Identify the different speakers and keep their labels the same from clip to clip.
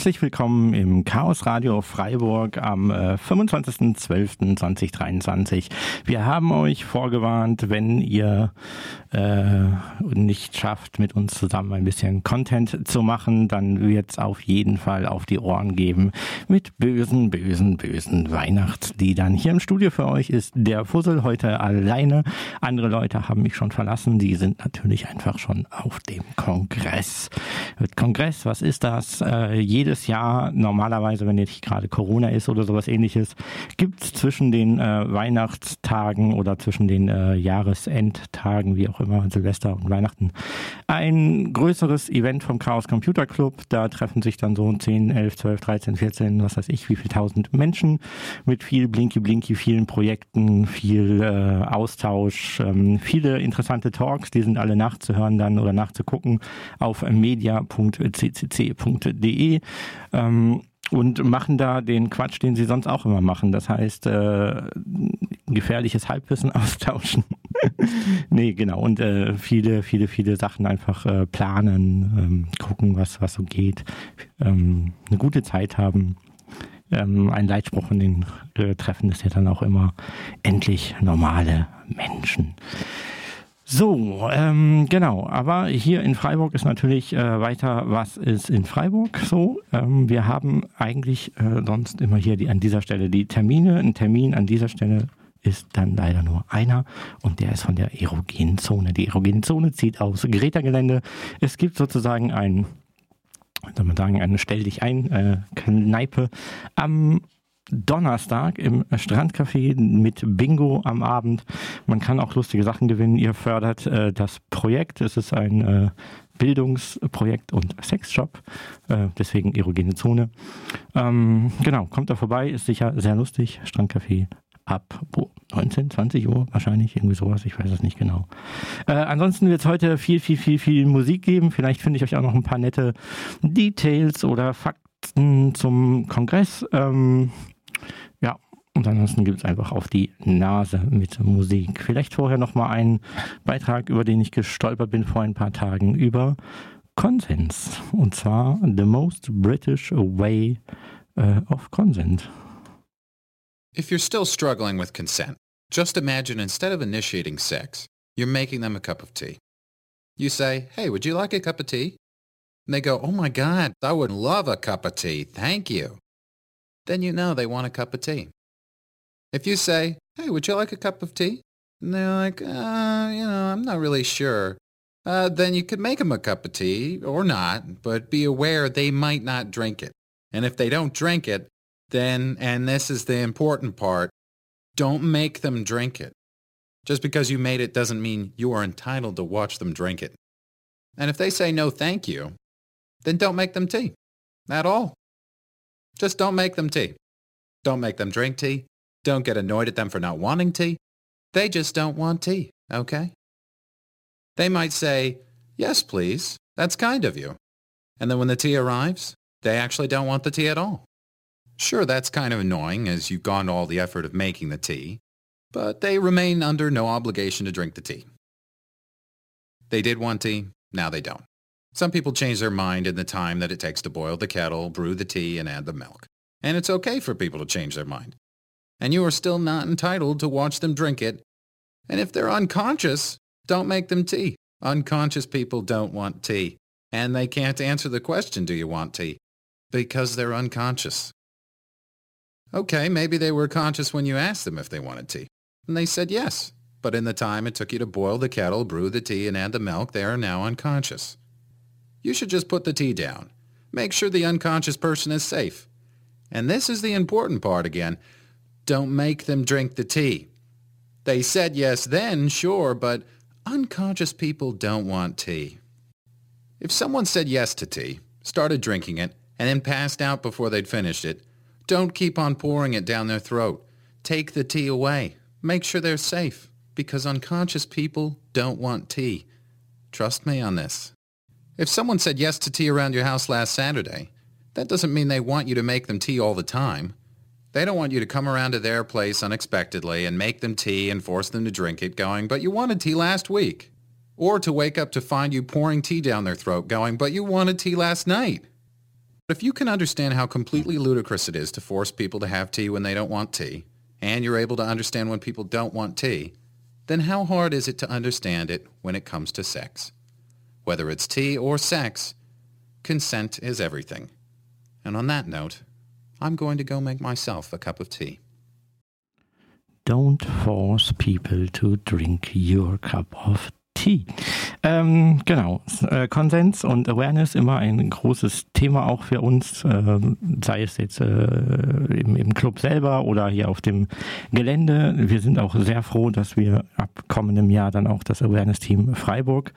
Speaker 1: Herzlich willkommen im Chaos Radio Freiburg am äh, 25.12.2023. Wir haben euch vorgewarnt, wenn ihr äh, nicht schafft, mit uns zusammen ein bisschen Content zu machen, dann wird es auf jeden Fall auf die Ohren geben mit bösen, bösen, bösen Weihnachtsliedern. Hier im Studio für euch ist der Fussel heute alleine. Andere Leute haben mich schon verlassen. Die sind natürlich einfach schon auf dem Kongress. Kongress, was ist das? Äh, jede jedes Jahr, normalerweise, wenn jetzt gerade Corona ist oder sowas ähnliches, gibt es zwischen den äh, Weihnachtstagen oder zwischen den äh, Jahresendtagen, wie auch immer, Silvester und Weihnachten, ein größeres Event vom Chaos Computer Club. Da treffen sich dann so 10, 11, 12, 13, 14, was weiß ich, wie viel tausend Menschen mit viel Blinky Blinky, vielen Projekten, viel äh, Austausch, ähm, viele interessante Talks, die sind alle nachzuhören dann oder nachzugucken auf media.ccc.de ähm, und machen da den Quatsch, den sie sonst auch immer machen. Das heißt, äh, gefährliches Halbwissen austauschen. nee, genau. Und äh, viele, viele, viele Sachen einfach äh, planen, ähm, gucken, was, was so geht, ähm, eine gute Zeit haben. Ähm, ein Leitspruch in den äh, Treffen ist ja dann auch immer endlich normale Menschen. So, ähm, genau. Aber hier in Freiburg ist natürlich äh, weiter, was ist in Freiburg so. Ähm, wir haben eigentlich äh, sonst immer hier die, an dieser Stelle die Termine. Ein Termin an dieser Stelle ist dann leider nur einer und der ist von der erogenen Zone. Die erogene Zone zieht aus Greta-Gelände. Es gibt sozusagen ein, soll man sagen, eine Stell dich ein äh, am Donnerstag im Strandcafé mit Bingo am Abend. Man kann auch lustige Sachen gewinnen. Ihr fördert äh, das Projekt. Es ist ein äh, Bildungsprojekt und Sexshop, äh, deswegen erogene Zone. Ähm, genau, kommt da vorbei, ist sicher sehr lustig. Strandcafé ab wo, 19, 20 Uhr wahrscheinlich, irgendwie sowas, ich weiß es nicht genau. Äh, ansonsten wird es heute viel, viel, viel, viel Musik geben. Vielleicht finde ich euch auch noch ein paar nette Details oder Fakten zum Kongress. Ähm, wir ansonsten gibt es einfach auf die Nase mit Musik. Vielleicht vorher nochmal einen Beitrag, über den ich gestolpert bin vor ein paar Tagen, über Konsens. Und zwar The Most British Way uh, of Consent.
Speaker 2: If you're still struggling with consent, just imagine instead of initiating sex, you're making them a cup of tea. You say, hey, would you like a cup of tea? And they go, oh my God, I would love a cup of tea. Thank you. Then you know they want a cup of tea. If you say, hey, would you like a cup of tea? And they're like, uh, you know, I'm not really sure. Uh, then you could make them a cup of tea or not, but be aware they might not drink it. And if they don't drink it, then, and this is the important part, don't make them drink it. Just because you made it doesn't mean you are entitled to watch them drink it. And if they say no thank you, then don't make them tea. At all. Just don't make them tea. Don't make them drink tea. Don't get annoyed at them for not wanting tea. They just don't want tea, okay? They might say, yes, please. That's kind of you. And then when the tea arrives, they actually don't want the tea at all. Sure, that's kind of annoying as you've gone to all the effort of making the tea, but they remain under no obligation to drink the tea. They did want tea, now they don't. Some people change their mind in the time that it takes to boil the kettle, brew the tea, and add the milk. And it's okay for people to change their mind. And you are still not entitled to watch them drink it. And if they're unconscious, don't make them tea. Unconscious people don't want tea. And they can't answer the question, do you want tea? Because they're unconscious. Okay, maybe they were conscious when you asked them if they wanted tea. And they said yes. But in the time it took you to boil the kettle, brew the tea, and add the milk, they are now unconscious. You should just put the tea down. Make sure the unconscious person is safe. And this is the important part again. Don't make them drink the tea. They said yes then, sure, but unconscious people don't want tea. If someone said yes to tea, started drinking it, and then passed out before they'd finished it, don't keep on pouring it down their throat. Take the tea away. Make sure they're safe, because unconscious people don't want tea. Trust me on this. If someone said yes to tea around your house last Saturday, that doesn't mean they want you to make them tea all the time. They don't want you to come around to their place unexpectedly and make them tea and force them to drink it going, but you wanted tea last week. Or to wake up to find you pouring tea down their throat going, but you wanted tea last night. But if you can understand how completely ludicrous it is to force people to have tea when they don't want tea, and you're able to understand when people don't want tea, then how hard is it to understand it when it comes to sex? Whether it's tea or sex, consent is everything. And on that note, I'm going to go make myself a cup of tea.
Speaker 1: Don't force people to drink your cup of Ähm, genau, äh, Konsens und Awareness immer ein großes Thema auch für uns, äh, sei es jetzt äh, im, im, Club selber oder hier auf dem Gelände. Wir sind auch sehr froh, dass wir ab kommendem Jahr dann auch das Awareness-Team Freiburg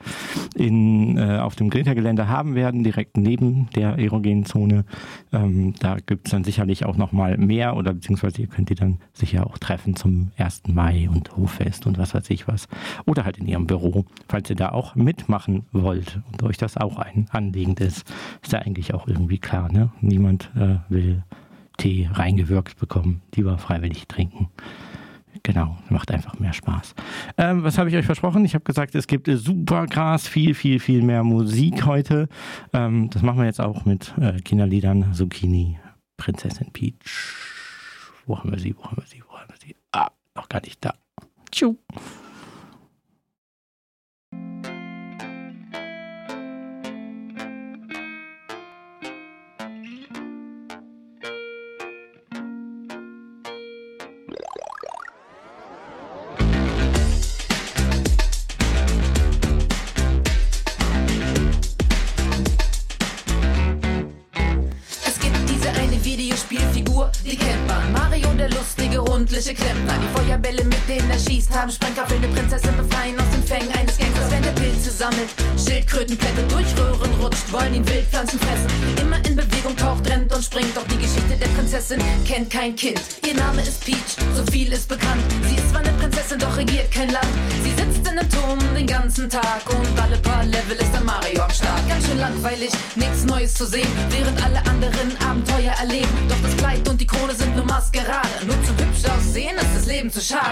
Speaker 1: in, äh, auf dem Greta-Gelände haben werden, direkt neben der erogenen Zone. Ähm, da gibt es dann sicherlich auch nochmal mehr oder beziehungsweise ihr könnt die dann sicher auch treffen zum 1. Mai und Hoffest und was weiß ich was. Oder halt in ihrem Büro, falls ihr da auch mitmachen wollt und euch das auch ein Anliegen ist, ist ja eigentlich auch irgendwie klar. Ne? Niemand äh, will Tee reingewirkt bekommen, lieber freiwillig trinken. Genau, macht einfach mehr Spaß. Ähm, was habe ich euch versprochen? Ich habe gesagt, es gibt super krass viel, viel, viel mehr Musik heute. Ähm, das machen wir jetzt auch mit äh, Kinderliedern Zucchini, Prinzessin Peach. Wo haben wir sie? Wo haben wir sie? Wo haben wir sie? Ah, noch gar nicht da. Tschu.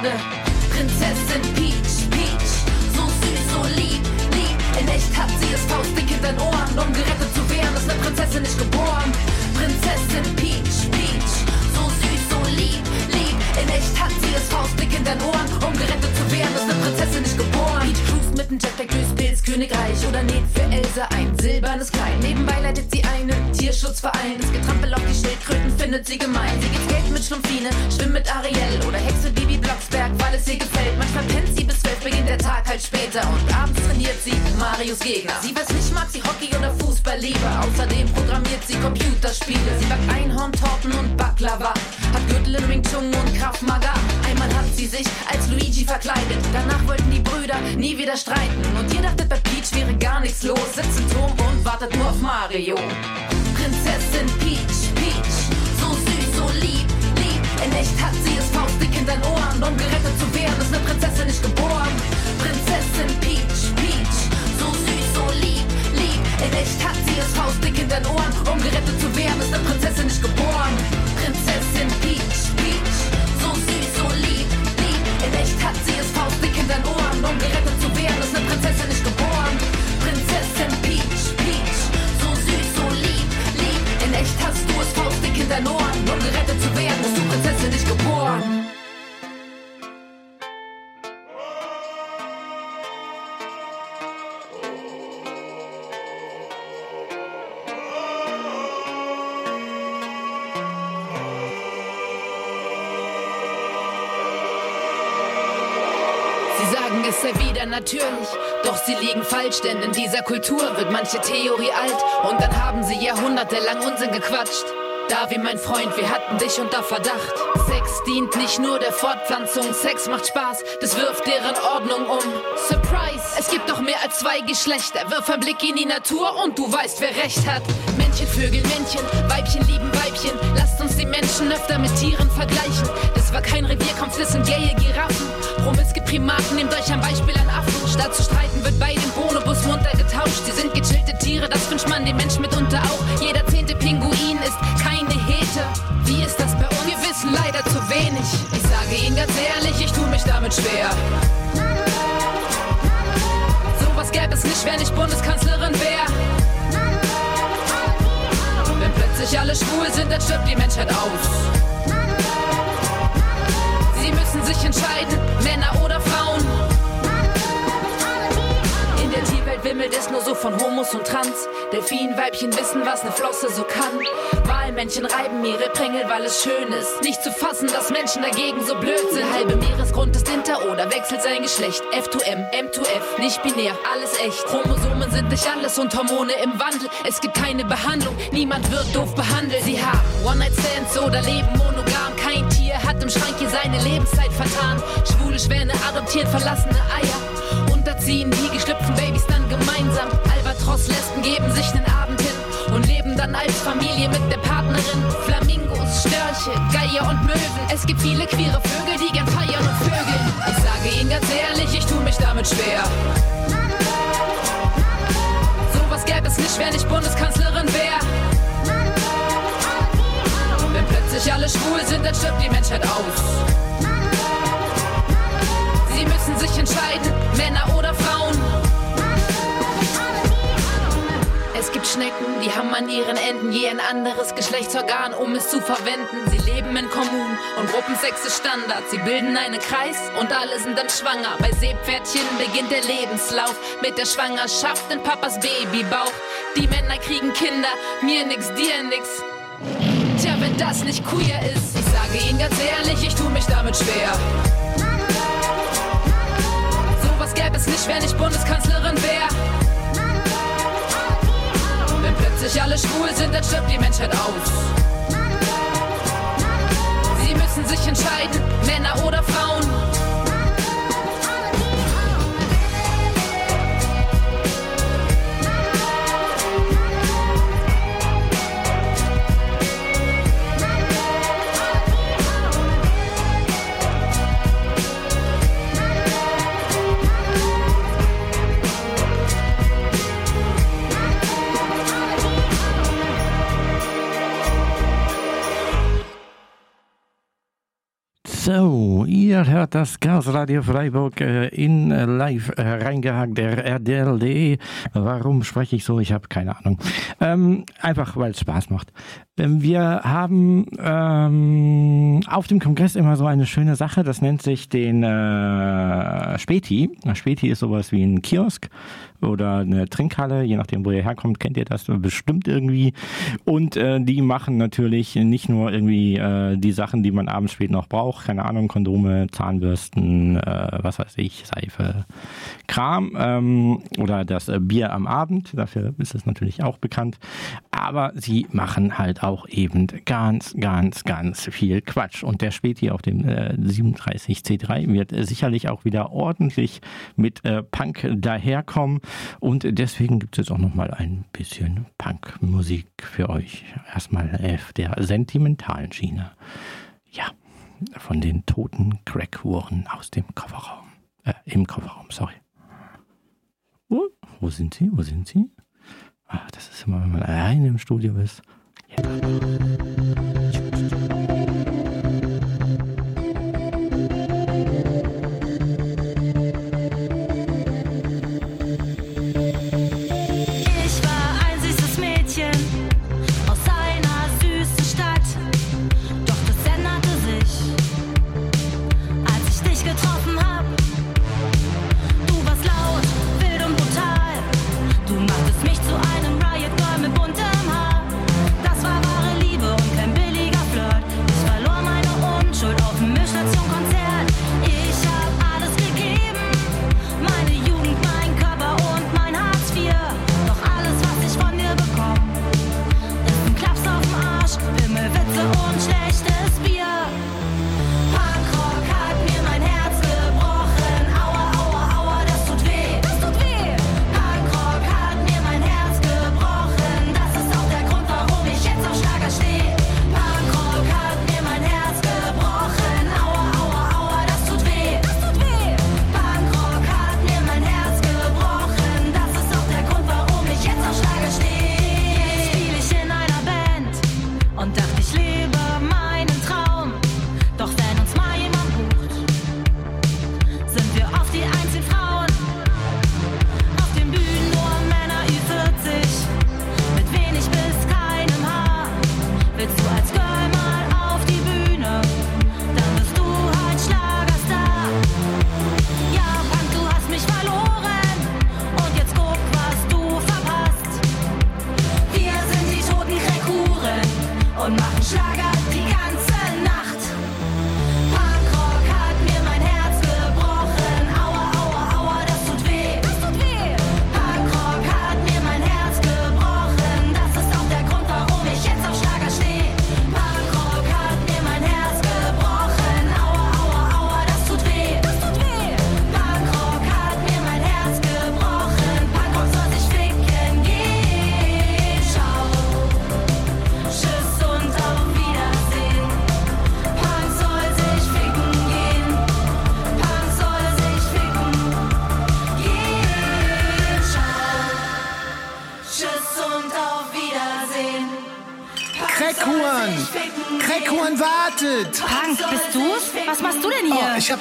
Speaker 3: Schade. Prinzessin Peach, Peach, so süß, so lieb, lieb. In echt hat sie es faustdick in den Ohren. Um gerettet zu werden, ist eine Prinzessin nicht geboren. Prinzessin Peach, Peach, so süß, so lieb, lieb. In echt hat sie es faustdick in den Ohren. Um gerettet zu werden, ist eine Prinzessin nicht geboren. Peach cruist mit dem Jetpack durchs Pilzkönigreich oder näht für Elsa ein silbernes Kleid. Nebenbei leitet sie einen Tierschutzverein. Das Getrampel auf die Schildkröten findet sie gemein. Sie geht Skate mit Schlumpfine, schwimmt mit Ariel oder Hexe Bibi Blocksberg, weil es ihr gefällt. Manchmal pennt sie bis zwölf, beginnt der Tag halt später und abends trainiert sie Marios Gegner. Sie weiß nicht, mag sie Hockey oder Fußball lieber. Außerdem programmiert sie Computerspiele. Sie backt Einhorntorten und Baklava, hat Gürtel Wing Chun und Kraft Maga. Sie sich als Luigi verkleidet. Danach wollten die Brüder nie wieder streiten. Und ihr dachtet, bei Peach wäre gar nichts los. Sitzt im Turm und wartet nur auf Mario. Prinzessin Peach, Peach, so süß, so lieb, lieb. In echt hat sie es faustdick in den Ohren. Um gerettet zu werden, ist eine Prinzessin nicht geboren. Prinzessin Peach, Peach, so süß, so lieb, lieb. In echt hat sie es faustdick in den Ohren. Um gerettet zu werden, ist eine Prinzessin nicht geboren. Prinzessin Peach, In echt hat sie es faustdick in den Ohren. Um gerettet zu werden, ist eine Prinzessin nicht geboren. Prinzessin Peach, Peach, so süß, so lieb, lieb. In echt hast du es faustdick in den Ohren. Um gerettet zu werden, bist du Prinzessin nicht geboren. Natürlich, doch sie liegen falsch, denn in dieser Kultur wird manche Theorie alt und dann haben sie jahrhundertelang Unsinn gequatscht. Da wie mein Freund, wir hatten dich unter Verdacht. Sex dient nicht nur der Fortpflanzung, Sex macht Spaß, das wirft deren Ordnung um. Surprise, es gibt doch mehr als zwei Geschlechter. Wirf einen Blick in die Natur und du weißt, wer recht hat. Männchen, Vögel, Männchen, Weibchen lieben Weibchen. Lasst uns die Menschen öfter mit Tieren vergleichen. Das war kein Revierkampf, das sind gaye Giraffen. Promiske Primaten, nehmt euch ein Beispiel zu streiten wird bei dem Bonobus munter getauscht. Sie sind gechillte Tiere, das wünscht man dem Mensch mitunter auch. Jeder zehnte Pinguin ist keine Hete. Wie ist das bei uns? Wir wissen leider zu wenig. Ich sage Ihnen ganz ehrlich, ich tu mich damit schwer. Sowas gäbe es nicht, wenn ich Bundeskanzlerin wäre. Wenn plötzlich alle schwul sind, dann stirbt die Menschheit aus. Sie müssen sich entscheiden, Männer oder wimmelt es nur so von Homos und Trans. Delfinweibchen wissen, was ne Flosse so kann. Walmännchen reiben ihre Prängel, weil es schön ist. Nicht zu fassen, dass Menschen dagegen so blöd sind. Halbe Meeresgrund ist hinter oder wechselt sein Geschlecht. F2M, M2F, nicht binär, alles echt. Chromosomen sind nicht alles und Hormone im Wandel. Es gibt keine Behandlung, niemand wird doof behandelt. Sie haben One-Night-Stands oder leben monogam. Kein Tier hat im Schrank hier seine Lebenszeit vertan. Schwule Schwäne adoptieren verlassene Eier. Unterziehen die geschlüpften Babys dann gemeinsam. Albatros-Lesben geben sich nen Abend hin und leben dann als Familie mit der Partnerin. Flamingos, Störche, Geier und Möwen. Es gibt viele queere Vögel, die gern feiern und vögeln. Ich sage Ihnen ganz ehrlich, ich tu mich damit schwer. Sowas gäbe es nicht, wenn ich Bundeskanzlerin wäre. Wenn plötzlich alle schwul sind, dann stirbt die Menschheit aus. Sie müssen sich entscheiden, Männer oder Frauen. Es gibt Schnecken, die haben an ihren Enden je ein anderes Geschlechtsorgan, um es zu verwenden. Sie leben in Kommunen und Gruppensex ist Standard. Sie bilden einen Kreis und alle sind dann schwanger. Bei Seepferdchen beginnt der Lebenslauf mit der Schwangerschaft in Papas Babybauch. Die Männer kriegen Kinder, mir nix, dir nix. Tja, wenn das nicht queer ist, ich sage Ihnen ganz ehrlich, ich tu mich damit schwer. Sowas gäbe es nicht, wenn ich Bundeskanzlerin wäre. Plötzlich alle schwul sind, dann stirbt die Menschheit aus. Sie müssen sich entscheiden, Männer oder Frauen.
Speaker 4: So, ihr hört das Gasradio Freiburg äh, in äh, live äh, reingehakt der RDLD. Warum spreche ich so? Ich habe keine Ahnung. Ähm, einfach, weil es Spaß macht. Wir haben ähm, auf dem Kongress immer so eine schöne Sache, das nennt sich den äh, Späti. Späti ist sowas wie ein Kiosk oder eine Trinkhalle, je nachdem, wo ihr herkommt, kennt ihr das bestimmt irgendwie. Und äh, die machen natürlich nicht nur irgendwie äh, die Sachen, die man abends spät noch braucht, keine Ahnung, Kondome, Zahnbürsten, äh, was weiß ich, Seife, Kram ähm, oder das äh, Bier am Abend, dafür ist es natürlich auch bekannt. Aber sie machen halt auch eben ganz, ganz, ganz viel Quatsch. Und der Späti auf dem äh, 37C3 wird sicherlich auch wieder ordentlich mit äh, Punk daherkommen. Und deswegen gibt es jetzt auch nochmal ein bisschen Punkmusik für euch. Erstmal auf der sentimentalen Schiene. Ja, von den toten Crackhuren aus dem Kofferraum. Äh, im Kofferraum, sorry. Oh, wo sind sie? Wo sind sie? Ach, das ist immer, wenn man alleine im Studio ist. Ja.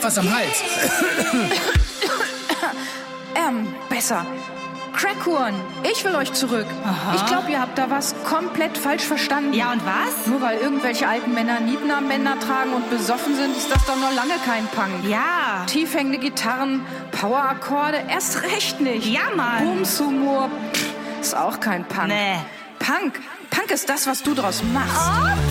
Speaker 5: Hab was
Speaker 6: am Hals.
Speaker 7: Ähm, besser. Crackhorn, ich will euch zurück. Ich glaube, ihr habt da was komplett falsch verstanden.
Speaker 5: ja, und was?
Speaker 7: Nur weil irgendwelche alten Männer Nietenarmbänder tragen und besoffen sind, ist das doch noch lange kein Punk.
Speaker 5: Ja.
Speaker 7: Tiefhängende Gitarren, Powerakkorde, erst recht nicht.
Speaker 5: Ja, Mann.
Speaker 7: Bumshumor, ist auch kein Punk.
Speaker 5: Nee.
Speaker 7: Punk, Punk ist das, was du draus machst.
Speaker 5: Punkrock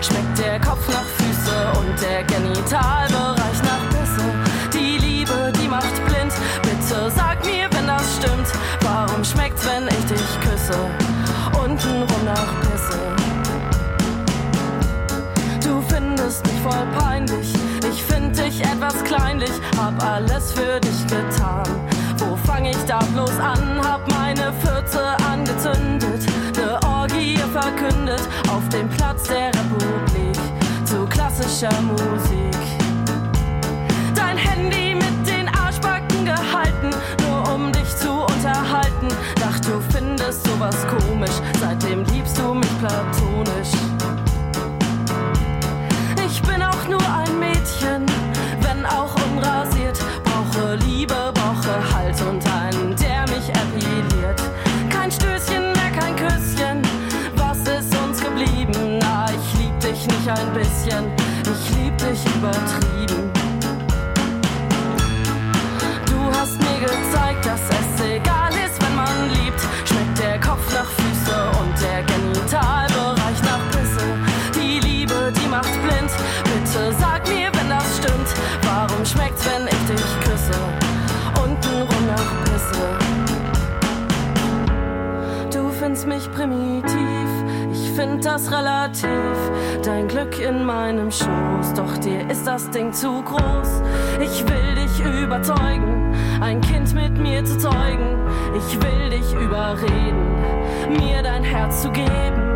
Speaker 8: Schmeckt der Kopf nach Füße und der Genitalbereich nach Bisse. Die Liebe, die macht blind. Bitte sag mir, wenn das stimmt. Warum schmeckt's, wenn ich dich küsse? Untenrum nach Pisse. Du findest mich voll peinlich, ich find dich etwas kleinlich, hab alles für dich getan. Wo fang ich da bloß an? Hab meine Fürze angezündet, Orgie verkündet auf dem Platz der Republik zu klassischer Musik. Dein Handy mit den Arschbacken gehalten, nur um dich zu unterhalten. Dacht du findest sowas komisch, seitdem liebst du mich platonisch. Ich bin auch nur ein Mädchen, wenn auch unrasiert. Brauche Liebe, brauche Halt ein bisschen, ich lieb dich übertrieben. Du hast mir gezeigt, dass es egal ist, wenn man liebt. Schmeckt der Kopf nach Füße und der Genitalbereich nach Pisse. Die Liebe, die macht blind. Bitte sag mir, wenn das stimmt. Warum schmeckt's, wenn ich dich küsse? Untenrum nach Pisse. Du findest mich primitiv, find das relativ. Dein Glück in meinem Schoß, doch dir ist das Ding zu groß. Ich will dich überzeugen, ein Kind mit mir zu zeugen. Ich will dich überreden, mir dein Herz zu geben.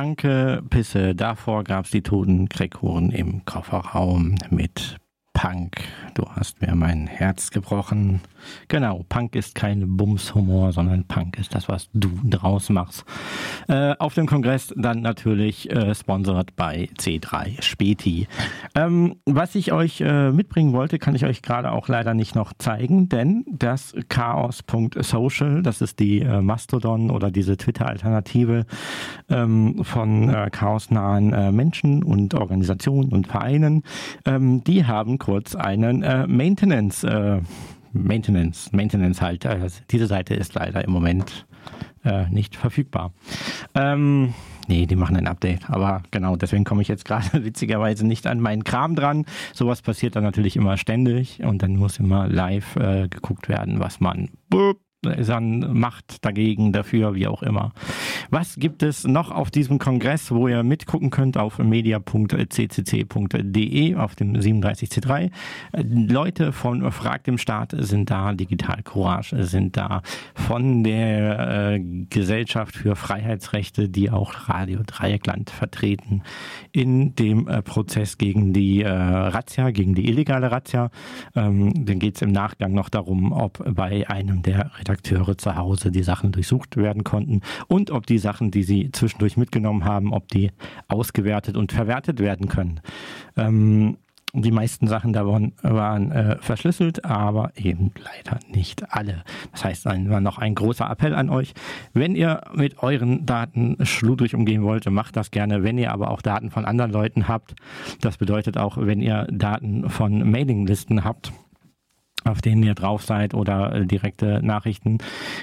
Speaker 1: Schranke, Pisse. Davor gab's die toten Kreckhuren im Kofferraum mit Punk. Du hast mir mein Herz gebrochen. Genau, Punk ist kein Bumshumor, sondern Punk ist das, was du draus machst. Äh, auf dem Kongress dann natürlich äh, sponsert bei C3 Späti. Ähm, was ich euch äh, mitbringen wollte, kann ich euch gerade auch leider nicht noch zeigen, denn das Chaos.social, das ist die äh, Mastodon oder diese Twitter-Alternative ähm, von äh, chaosnahen äh, Menschen und Organisationen und Vereinen, ähm, die haben kurz einen äh, Maintenance, äh, Maintenance, Maintenance halt. Äh, diese Seite ist leider im Moment äh, nicht verfügbar. Ähm, nee, die machen ein Update. Aber genau, deswegen komme ich jetzt gerade witzigerweise nicht an meinen Kram dran. Sowas passiert dann natürlich immer ständig und dann muss immer live äh, geguckt werden, was man dann macht dagegen, dafür, wie auch immer. Was gibt es noch auf diesem Kongress, wo ihr mitgucken könnt auf media.ccc.de auf dem 37C3? Leute von Frag dem Staat sind da, Digital Courage sind da, von der äh, Gesellschaft für Freiheitsrechte, die auch Radio Dreieckland vertreten, in dem äh, Prozess gegen die äh, Razzia, gegen die illegale Razzia. Ähm, dann geht es im Nachgang noch darum, ob bei einem der Redakteure Redakteure zu Hause die Sachen durchsucht werden konnten und ob die Sachen, die sie zwischendurch mitgenommen haben, ob die ausgewertet und verwertet werden können. Ähm, die meisten Sachen davon waren äh, verschlüsselt, aber eben leider nicht alle. Das heißt, ein, noch ein großer Appell an euch. Wenn ihr mit euren Daten schludrig umgehen wollt, macht das gerne. Wenn ihr aber auch Daten von anderen Leuten habt, das bedeutet auch, wenn ihr Daten von Mailinglisten habt, auf denen ihr drauf seid oder äh, direkte Nachrichten,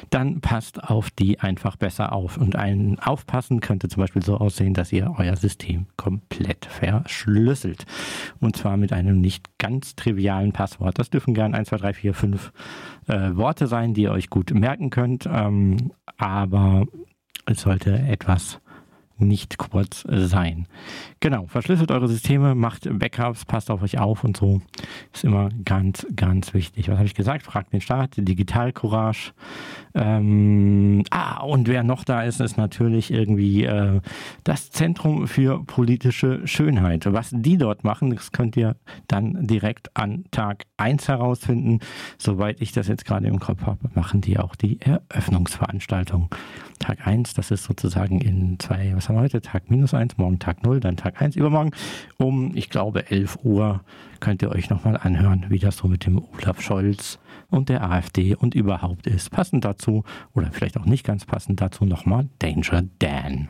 Speaker 1: dann passt auf die einfach besser auf. Und ein Aufpassen könnte zum Beispiel so aussehen, dass ihr euer System komplett verschlüsselt. Und zwar mit einem nicht ganz trivialen Passwort. Das dürfen gern 1, 2, 3, 4, 5 äh, Worte sein, die ihr euch gut merken könnt. Ähm, aber es sollte etwas nicht kurz sein. Genau, verschlüsselt eure Systeme, macht Backups, passt auf euch auf und so. Ist immer ganz, ganz wichtig. Was habe ich gesagt? Fragt den Staat, Digital Courage. Ähm, ah, und wer noch da ist, ist natürlich irgendwie äh, das Zentrum für politische Schönheit. Was die dort machen, das könnt ihr dann direkt an Tag 1 herausfinden. Soweit ich das jetzt gerade im Kopf habe, machen die auch die Eröffnungsveranstaltung. Tag 1, das ist sozusagen in zwei, was haben wir heute? Tag minus 1, morgen Tag 0, dann Tag 1 übermorgen. Um, ich glaube, 11 Uhr könnt ihr euch nochmal anhören, wie das so mit dem Olaf Scholz und der AfD und überhaupt ist. Passend dazu, oder vielleicht auch nicht ganz passend dazu, nochmal Danger Dan.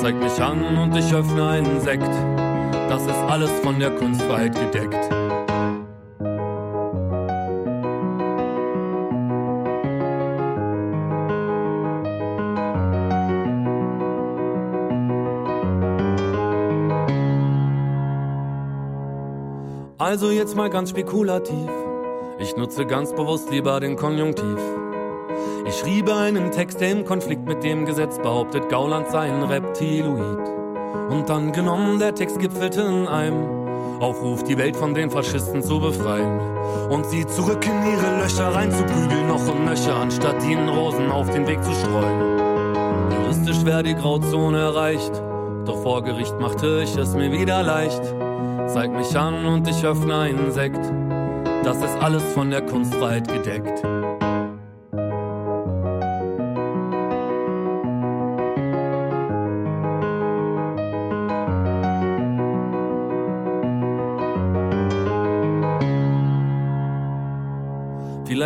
Speaker 9: zeig mich an und ich öffne einen Sekt. Das ist alles von der Kunstfreiheit gedeckt. Also jetzt mal ganz spekulativ. Ich nutze ganz bewusst lieber den Konjunktiv. Ich schriebe einen Text, der im Konflikt mit dem Gesetz behauptet, Gauland sei ein Reptiloid. Und dann genommen, der Text gipfelte in einem Aufruf, die Welt von den Faschisten zu befreien. Und sie zurück in ihre Löcher reinzuprügeln, noch und nöcher, anstatt ihnen Rosen auf den Weg zu streuen. Juristisch wäre die Grauzone erreicht, doch vor Gericht machte ich es mir wieder leicht. Zeig mich an und ich öffne einen Sekt. Das ist alles von der Kunstfreiheit gedeckt.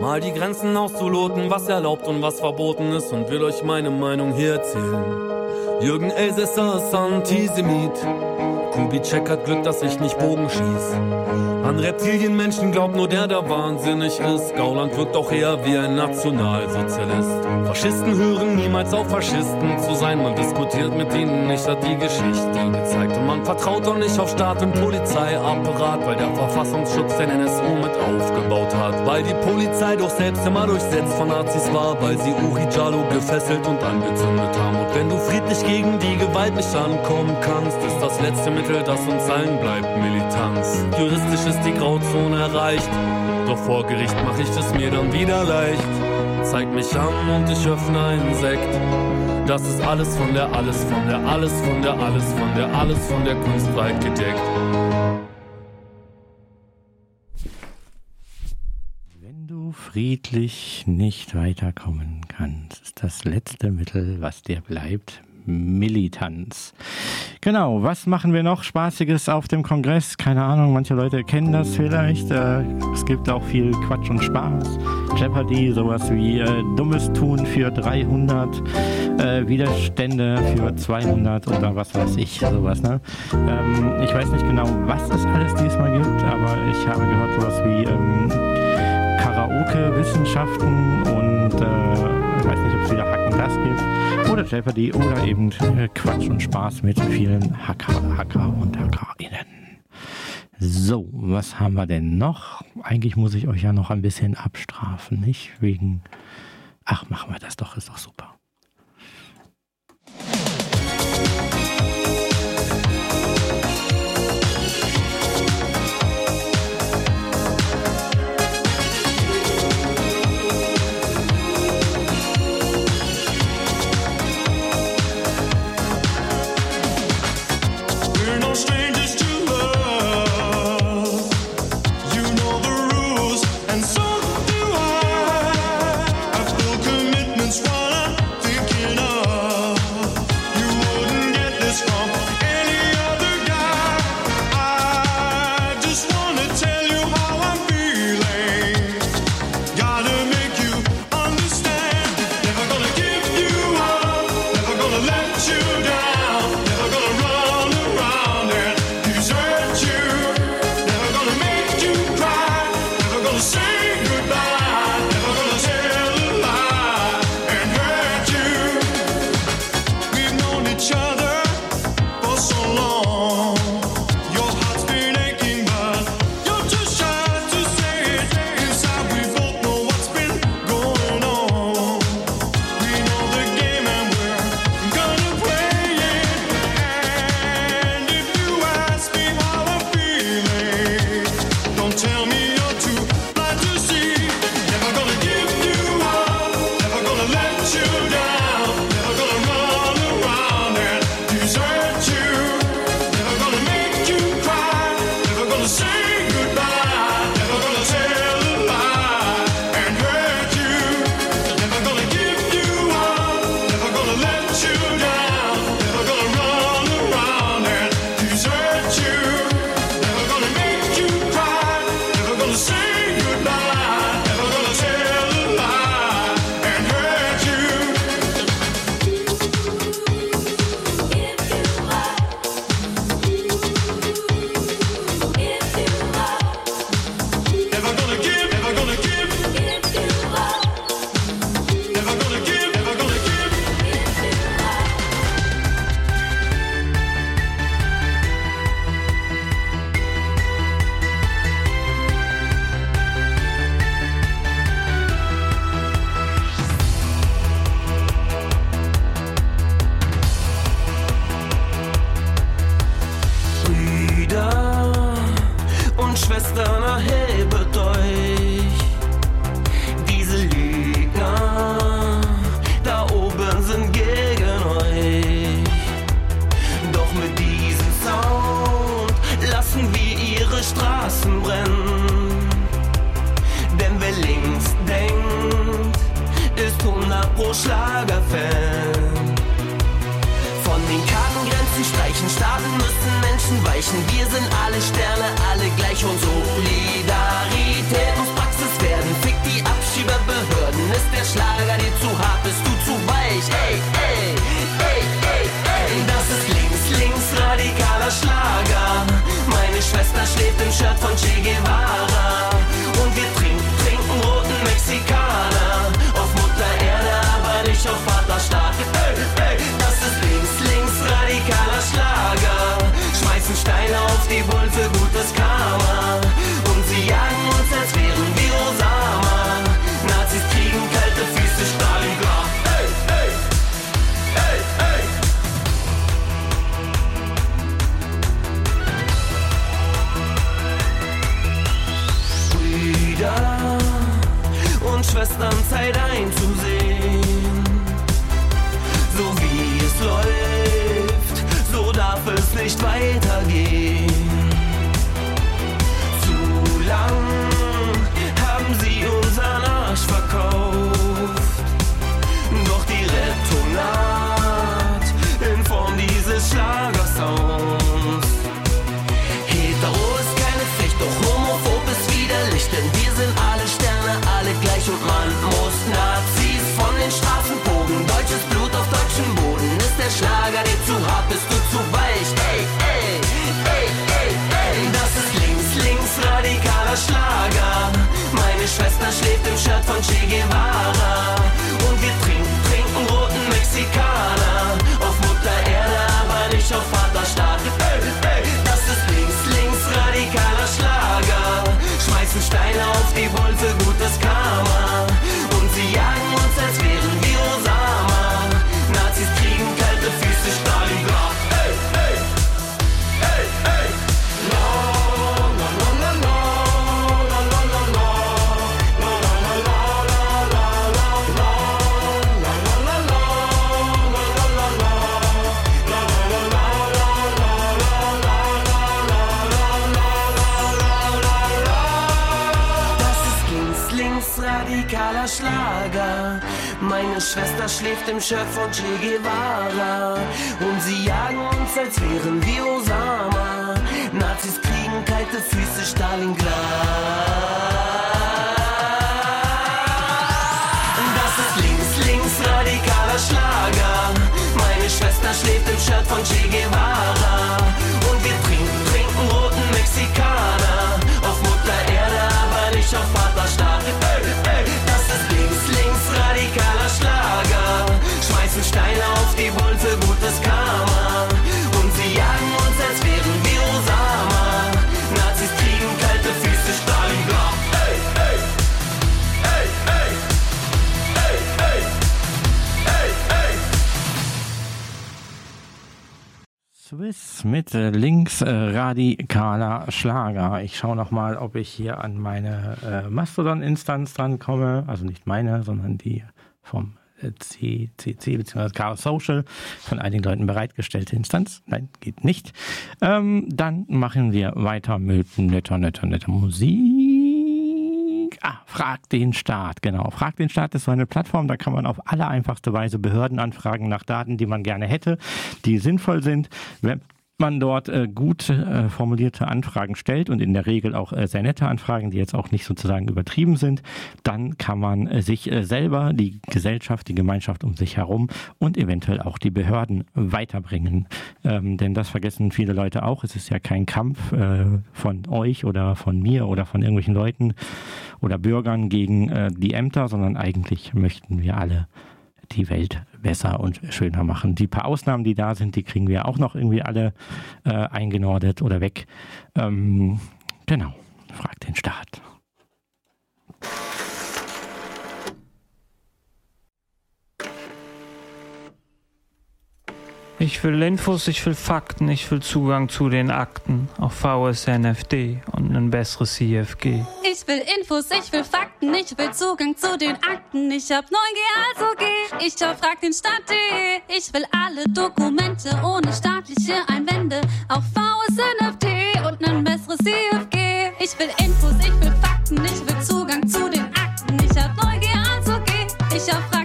Speaker 9: Mal die Grenzen auszuloten, was erlaubt und was verboten ist und will euch meine Meinung hier erzählen. Jürgen Elsässer ist Antisemit. Kubitschek hat Glück, dass ich nicht Bogen schieß. An Reptilienmenschen glaubt nur der, der wahnsinnig ist. Gauland wirkt auch eher wie ein Nationalsozialist. Faschisten hören niemals auf Faschisten zu sein. Man diskutiert mit ihnen nicht, hat die Geschichte gezeigt. Und man vertraut auch nicht auf Staat und Polizeiapparat, weil der Verfassungsschutz den NSU mit aufgebaut hat. Weil die Polizei doch selbst immer durchsetzt von Nazis war, weil sie Uri Jalo gefesselt und angezündet haben. Und wenn du friedlich gegen die Gewalt nicht ankommen kannst, ist das letzte Mittel, das uns allen bleibt, Militanz. Juristisch ist die Grauzone erreicht, doch vor Gericht mach ich es mir dann wieder leicht. Zeig mich an und ich öffne einen Sekt. Das ist alles von der, alles von der, alles von der, alles von der, alles von der Kunstfreiheit gedeckt.
Speaker 1: Wenn du friedlich nicht weiterkommen kannst, ist das letzte Mittel, was dir bleibt, Militanz. Genau, was machen wir noch Spaßiges auf dem Kongress? Keine Ahnung, manche Leute kennen das vielleicht. Äh, es gibt auch viel Quatsch und Spaß. Jeopardy, sowas wie äh, Dummes tun für 300, äh, Widerstände für 200 oder was weiß ich, sowas. Ne? Ähm, ich weiß nicht genau, was es alles diesmal gibt, aber ich habe gehört sowas wie ähm, Karaoke-Wissenschaften und äh, ich weiß nicht, ob es wieder Hacken das gibt. Oder Jeopardy oder eben äh, Quatsch und Spaß mit vielen Hacker, Hacker und HackerInnen. So, was haben wir denn noch? Eigentlich muss ich euch ja noch ein bisschen abstrafen, nicht? Wegen. Ach, machen wir das doch, ist doch super.
Speaker 10: Schwester schläft im Shirt von Che Guevara. Und sie jagen uns, als wären wir Osama. Nazis kriegen kalte Füße, Stalingrad. Das ist links, links radikaler Schlager. Meine Schwester schläft im Shirt von Che Guevara.
Speaker 1: Swiss mit äh, links äh, radikaler Schlager. Ich schaue noch mal, ob ich hier an meine äh, Mastodon-Instanz drankomme. Also nicht meine, sondern die vom äh, CCC bzw. Chaos Social von einigen Leuten bereitgestellte Instanz. Nein, geht nicht. Ähm, dann machen wir weiter mit netter, netter, netter Musik. Ah, Frag den Staat, genau. Frag den Staat ist so eine Plattform, da kann man auf alle einfachste Weise Behörden anfragen nach Daten, die man gerne hätte, die sinnvoll sind. Man dort äh, gut äh, formulierte Anfragen stellt und in der Regel auch äh, sehr nette Anfragen, die jetzt auch nicht sozusagen übertrieben sind, dann kann man äh, sich äh, selber, die Gesellschaft, die Gemeinschaft um sich herum und eventuell auch die Behörden weiterbringen. Ähm, denn das vergessen viele Leute auch. Es ist ja kein Kampf äh, von euch oder von mir oder von irgendwelchen Leuten oder Bürgern gegen die Ämter, sondern eigentlich möchten wir alle die Welt besser und schöner machen. Die paar Ausnahmen, die da sind, die kriegen wir auch noch irgendwie alle äh, eingenordet oder weg. Ähm, genau, fragt den Staat.
Speaker 11: Ich will Infos, ich will Fakten, ich will Zugang zu den Akten, auch VSNFD und ein besseres CFG.
Speaker 12: Ich will Infos, ich will Fakten, ich will Zugang zu den Akten. Ich hab 9G, also geh ich auf frag den Staat.de. Ich will alle Dokumente ohne staatliche Einwände, auch VSNFD und ein besseres CFG. Ich will Infos, ich will Fakten, ich will Zugang zu den Akten. Ich hab 9G, also geh ich auf frag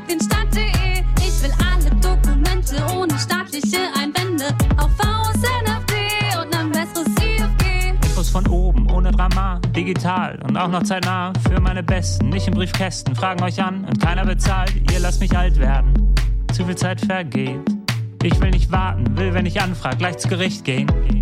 Speaker 11: digital und auch noch zeitnah für meine Besten. Nicht im Briefkästen, fragen euch an und keiner bezahlt. Ihr lasst mich alt werden. Zu viel Zeit vergeht. Ich will nicht warten, will, wenn ich anfrag, gleich zu Gericht gehen.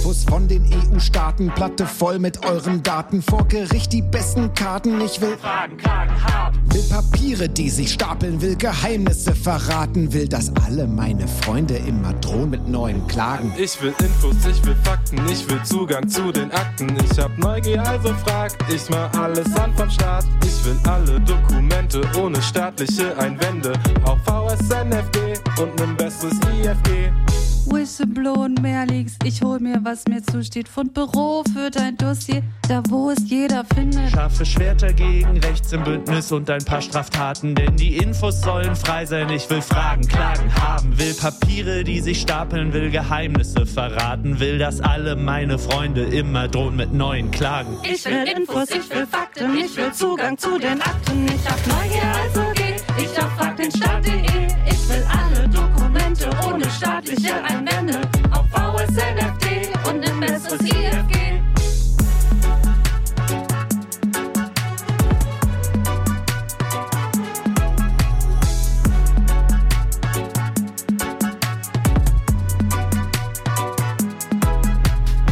Speaker 4: Infos von den EU-Staaten, Platte voll mit euren Daten. Vor Gericht die besten Karten. Ich will
Speaker 11: Fragen, Klagen, haben.
Speaker 4: Will Papiere, die sich stapeln, will Geheimnisse verraten, will, dass alle meine Freunde immer drohen mit neuen Klagen.
Speaker 13: Ich will Infos, ich will Fakten, ich will Zugang zu den Akten. Ich hab Neugier, also frag ich mal alles an vom Start. Ich will alle Dokumente ohne staatliche Einwände. Auch VSNFD und nen besseres IFG.
Speaker 14: Whistleblow und mehr Leaks. Ich hol mir, was mir zusteht. Fundbüro für dein Dossier, da wo es jeder findet.
Speaker 15: Scharfe Schwerter gegen rechts im Bündnis und ein paar Straftaten, denn die Infos sollen frei sein. Ich will Fragen, Klagen haben, will Papiere, die sich stapeln, will Geheimnisse verraten, will, dass alle meine Freunde immer drohen mit neuen Klagen.
Speaker 12: Ich will Infos, ich will Fakten, ich will Zugang zu den Akten. Ich hab Neugier, also geh staatliche Einwände. Auf VSNFD und ein besseres IFG.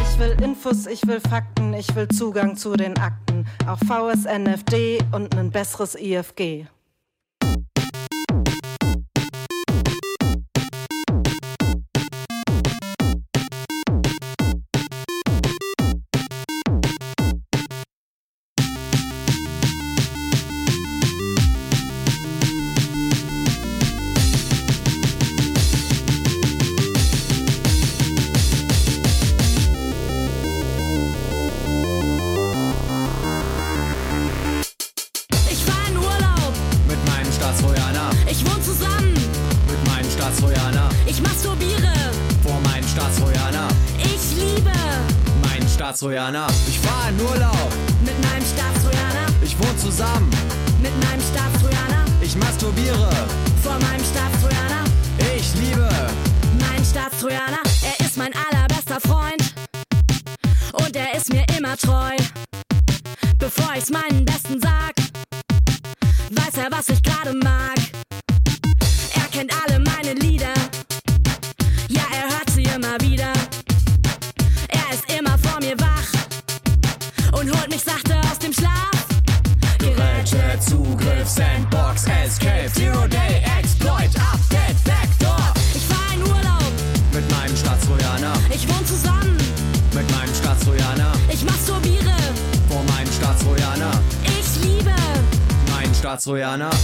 Speaker 16: Ich will Infos, ich will Fakten, ich will Zugang zu den Akten. Auch VSNFD und ein besseres IFG.
Speaker 4: Mein
Speaker 17: mein Staatstrojaner. Ich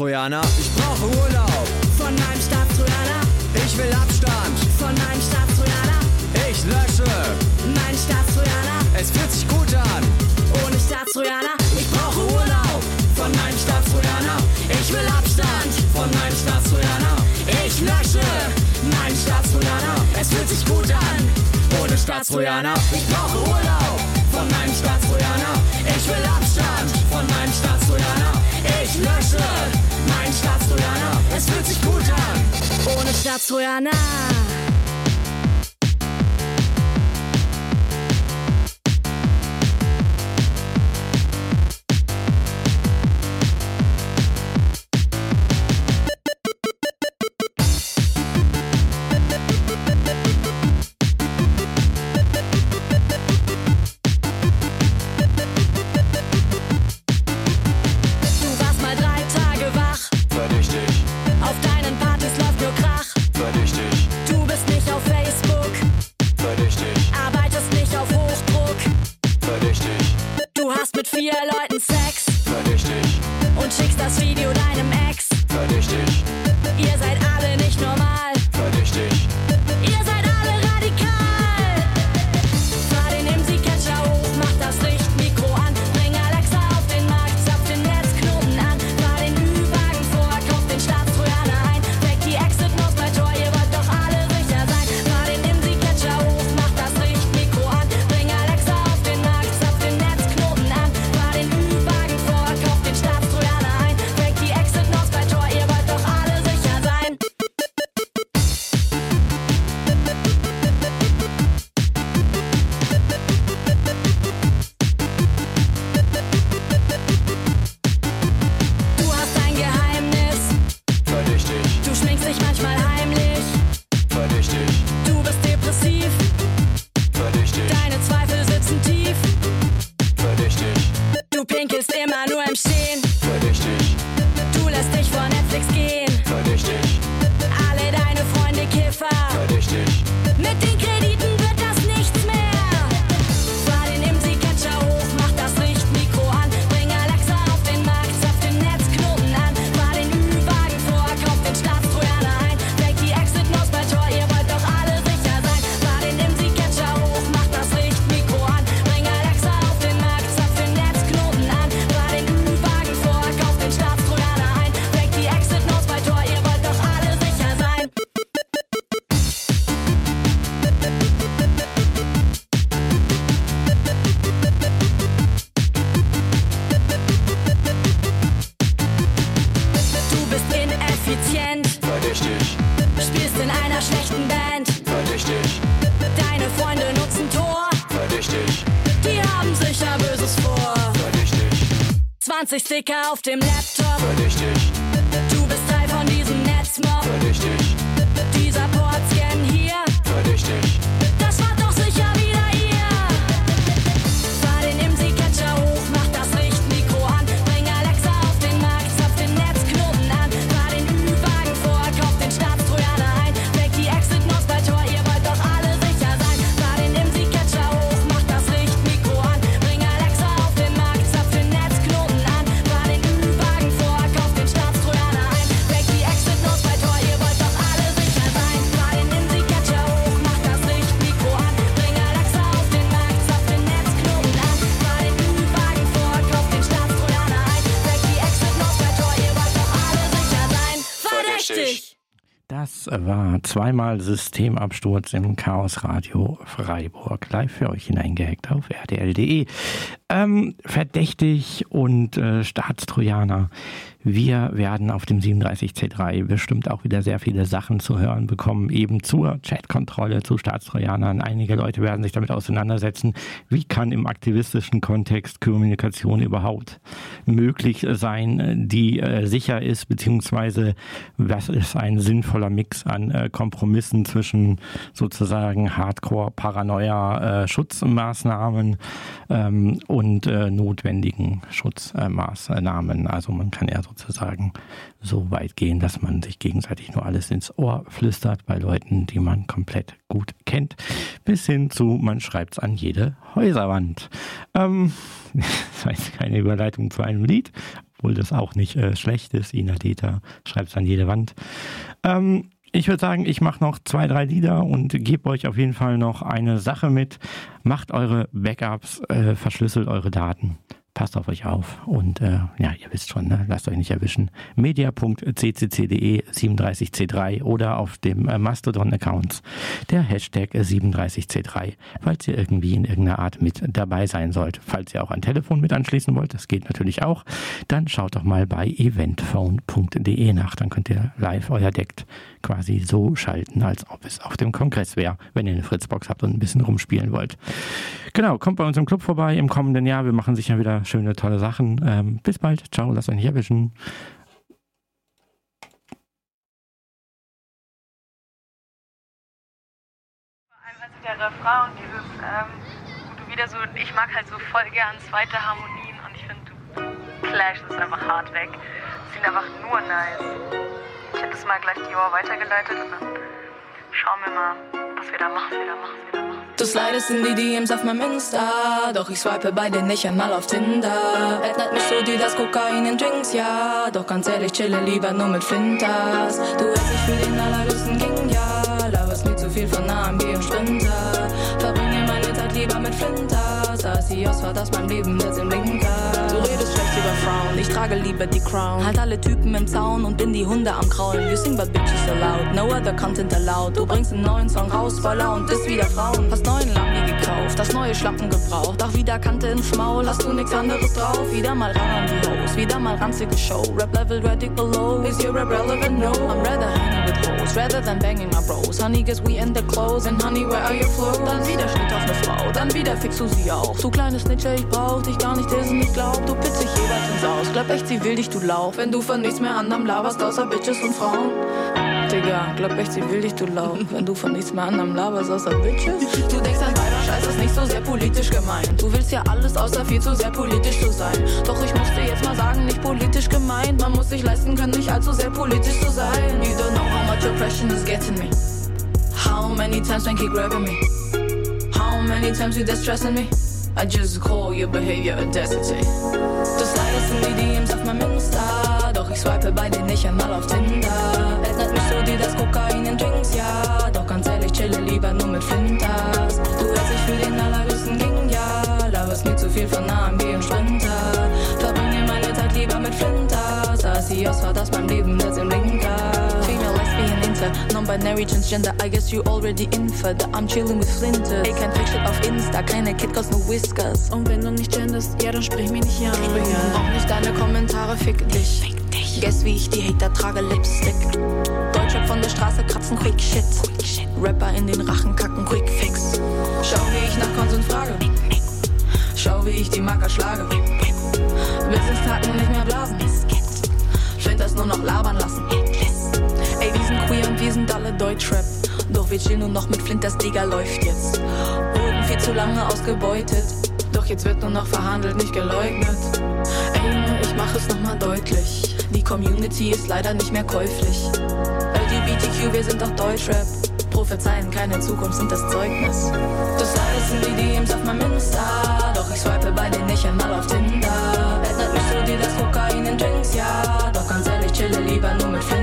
Speaker 4: Staatstrojaner.
Speaker 17: Ich brauche Urlaub,
Speaker 4: Von meinem Staatstrojaner,
Speaker 17: ich will Abstand,
Speaker 4: von meinem Staatstrojaner,
Speaker 17: ich lösche.
Speaker 4: mein Staatstrojaner,
Speaker 17: Es fühlt sich gut an,
Speaker 4: ohne Staatstrojaner. ich brauche Urlaub,
Speaker 17: von meinem Staatstrojaner,
Speaker 4: Ich will Abstand,
Speaker 17: von meinem Staatstrojaner.
Speaker 4: ich lösche,
Speaker 17: Mein Staatstrojaner,
Speaker 4: es fühlt sich gut an.
Speaker 17: ohne Staatstrojaner.
Speaker 4: Ich brauche Urlaub, von meinem Staatstrojaner.
Speaker 17: Ich will Abstand,
Speaker 4: von meinem Staatstrojaner.
Speaker 17: Ich lösche,
Speaker 4: mein Staatstrojaner.
Speaker 17: Es fühlt sich gut an.
Speaker 4: Ohne Staatstrojaner. Sticker auf dem Laptop. War
Speaker 1: zweimal Systemabsturz im Chaos Radio Freiburg. Live für euch hineingehackt auf rtl.de. Ähm, verdächtig und äh, Staatstrojaner. Wir werden auf dem 37C3 bestimmt auch wieder sehr viele Sachen zu hören bekommen, eben zur Chatkontrolle, zu Staatstrojanern. Einige Leute werden sich damit auseinandersetzen, wie kann im aktivistischen Kontext Kommunikation überhaupt möglich sein, die äh, sicher ist, beziehungsweise was ist ein sinnvoller Mix an äh, Kompromissen zwischen sozusagen Hardcore-Paranoia, äh, ähm, und notwendigen Schutzmaßnahmen. Also man kann ja sozusagen so weit gehen, dass man sich gegenseitig nur alles ins Ohr flüstert bei Leuten, die man komplett gut kennt, bis hin zu, man schreibt es an jede Häuserwand. Ähm, das jetzt keine Überleitung zu einem Lied, obwohl das auch nicht äh, schlecht ist. Ina Deta schreibt es an jede Wand. Ähm, ich würde sagen, ich mache noch zwei, drei Lieder und gebe euch auf jeden Fall noch eine Sache mit. Macht eure Backups, äh, verschlüsselt eure Daten. Passt auf euch auf und äh, ja, ihr wisst schon, ne? lasst euch nicht erwischen. media.ccc.de 37c3 oder auf dem äh, Mastodon-Account der Hashtag 37c3, falls ihr irgendwie in irgendeiner Art mit dabei sein sollt. Falls ihr auch ein Telefon mit anschließen wollt, das geht natürlich auch, dann schaut doch mal bei eventphone.de nach. Dann könnt ihr live euer Deck quasi so schalten, als ob es auf dem Kongress wäre, wenn ihr eine Fritzbox habt und ein bisschen rumspielen wollt. Genau, kommt bei uns im Club vorbei im kommenden Jahr. Wir machen sicher wieder schöne, tolle Sachen. Ähm, bis bald. Ciao, lasst euch nicht erwischen.
Speaker 18: Also der Refrain und dieses, ähm, wo du wieder so, ich mag halt so voll gern zweite Harmonien und ich finde, du clashst einfach hart weg. Es sind einfach nur nice. Ich hätte es mal gleich Dior weitergeleitet und dann schauen wir mal, was wir da machen, wir da machen, was wir da machen.
Speaker 19: Du slidest in die DMs auf meinem Insta, doch ich swipe bei dir nicht einmal auf Tinder. Ändert mich so die das Kokain in Drinks, ja, doch ganz ehrlich, chille lieber nur mit Flinters. Du hältst dich für den allerliebsten King, ja, laberst mir zu viel von AMG und Sprinter. Verbringe meine Zeit lieber mit Flinters, als die aus meinem Leben jetzt im Blinker. Frauen, ich trage lieber die Crown. Halt alle Typen im Zaun und bin die Hunde am Kraulen. You sing but bitches allowed, no other content allowed. Du bringst einen neuen Song raus, voller und ist wieder Frauen. Hast neuen Lambi gekauft, hast neue Schlappen gebraucht. Auch wieder Kante ins Maul, hast du nix anderes drauf. Wieder mal ran an die Hose, wieder mal ranzige Show. Rap level ready below, is your rap relevant? No, I'm rather hanging with hoes, rather than banging my bros. Honey, guess we in the clothes, and honey, where are your flows? Dann wieder Schnitt auf ne Frau, dann wieder fix du sie auch. Du kleine Snitcher, ich brauch dich gar nicht dissen, ich glaub, du pitzt dich Aus. Glaub echt, sie will dich, du Lauch, wenn du von nichts mehr anderem laberst, außer Bitches und Frauen. Digga, glaub echt, sie will dich, du Lauch, wenn du von nichts mehr anderem laberst, außer Bitches. Du denkst an weiter Scheiß ist nicht so sehr politisch gemeint. Du willst ja alles, außer viel zu sehr politisch zu sein. Doch ich muss dir jetzt mal sagen, nicht politisch gemeint. Man muss sich leisten können, nicht allzu sehr politisch zu sein. You don't know how much oppression is getting me. How many times they keep grabbing me? How many times you distressing me? I just call your behavior audacity. Du slidest in die DMs auf meinem Insta, doch ich swipe bei dir nicht einmal auf Tinder. Ändert mich so dir das Kokain in Drinks, ja, doch ganz ehrlich, chille lieber nur mit Flinters. Lesbian, inter, non-binary, transgender, I guess you already inferred that I'm chilling with Flinters. Ey, kein Fake-Shit auf Insta, keine Kid Cause no Whiskers. Und wenn du nicht genderst, ja, dann sprich mich nicht an. Auch nicht deine Kommentare, fick dich. Fick dich. Guess wie ich die Hater trage, Lipstick. Deutschrap von der Straße kratzen, quick shit. quick shit. Rapper in den Rachen kacken, quick fix. Schau, wie ich nach Konsum frage. Schau, wie ich die Marker schlage. Business-Tagen nicht mehr blasen. Flint das nur noch labern lassen. Wir sind alle Deutschrap. Doch wir chillen nur noch mit Flint, das Digga läuft jetzt. Wurden viel zu lange ausgebeutet. Doch jetzt wird nur noch verhandelt, nicht geleugnet. Ey, Junge, ich mach es nochmal deutlich. Die Community ist leider nicht mehr käuflich. LGBTQ, wir sind doch Deutschrap. Prophezeien keine Zukunft sind das Zeugnis. Das alles sind die DMs auf meinem Insta. Doch ich swipe bei denen nicht einmal auf Tinder. Ändert mich so dir das Kokain in Drinks, ja. Doch ganz ehrlich, chille lieber nur mit Flinters.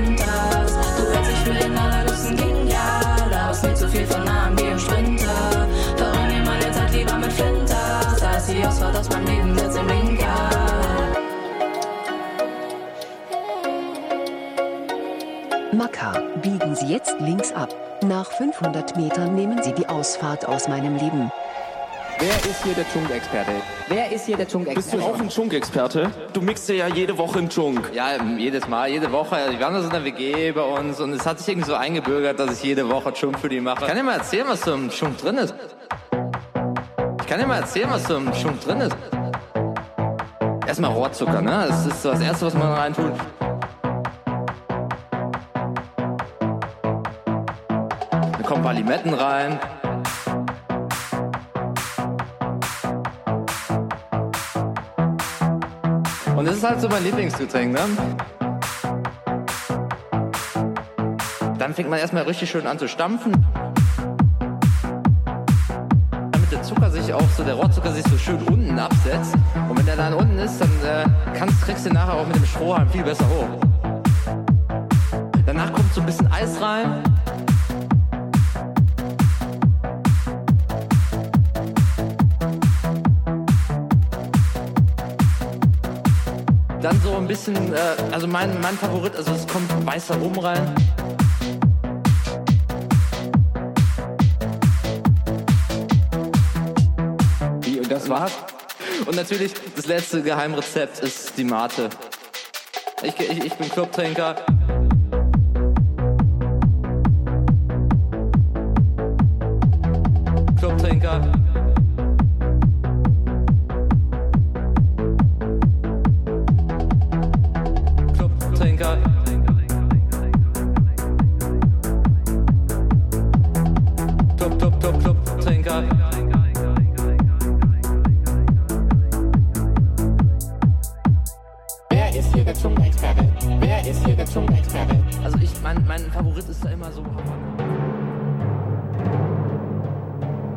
Speaker 20: Biegen Sie jetzt links ab. Nach 500 Metern nehmen Sie die Ausfahrt aus meinem Leben.
Speaker 21: Wer ist hier der Chunk-Experte? Wer ist hier der Chunk-Experte?
Speaker 22: Bist du auch ein Chunk-Experte? Du mixt ja jede Woche im Chunk.
Speaker 21: Ja, jedes Mal, jede Woche. Wir haben da so eine WG bei uns und es hat sich irgendwie so eingebürgert, dass ich jede Woche Chunk für die mache. Ich kann dir mal erzählen, was so im Chunk drin ist. Ich kann dir mal erzählen, was so im Chunk drin ist. Erstmal Rohrzucker, ne? Das ist so das Erste, was man reintut. Paar Limetten rein. Und das ist halt so mein Lieblingsgetränk, ne? Dann fängt man erstmal richtig schön an zu stampfen. Damit der Zucker sich auch so, der Rohrzucker sich so schön unten absetzt. Und wenn der dann unten ist, dann äh, kannst, kriegst du nachher auch mit dem Strohhalm viel besser hoch. Danach kommt so ein bisschen Eis rein. Dann so ein bisschen, äh, also mein, mein Favorit, also es kommt weißer Rum rein. Wie, und das war's? Und natürlich, das letzte Geheimrezept ist die Mate. Ich, ich, ich bin Clubtrinker. Clubtrinker.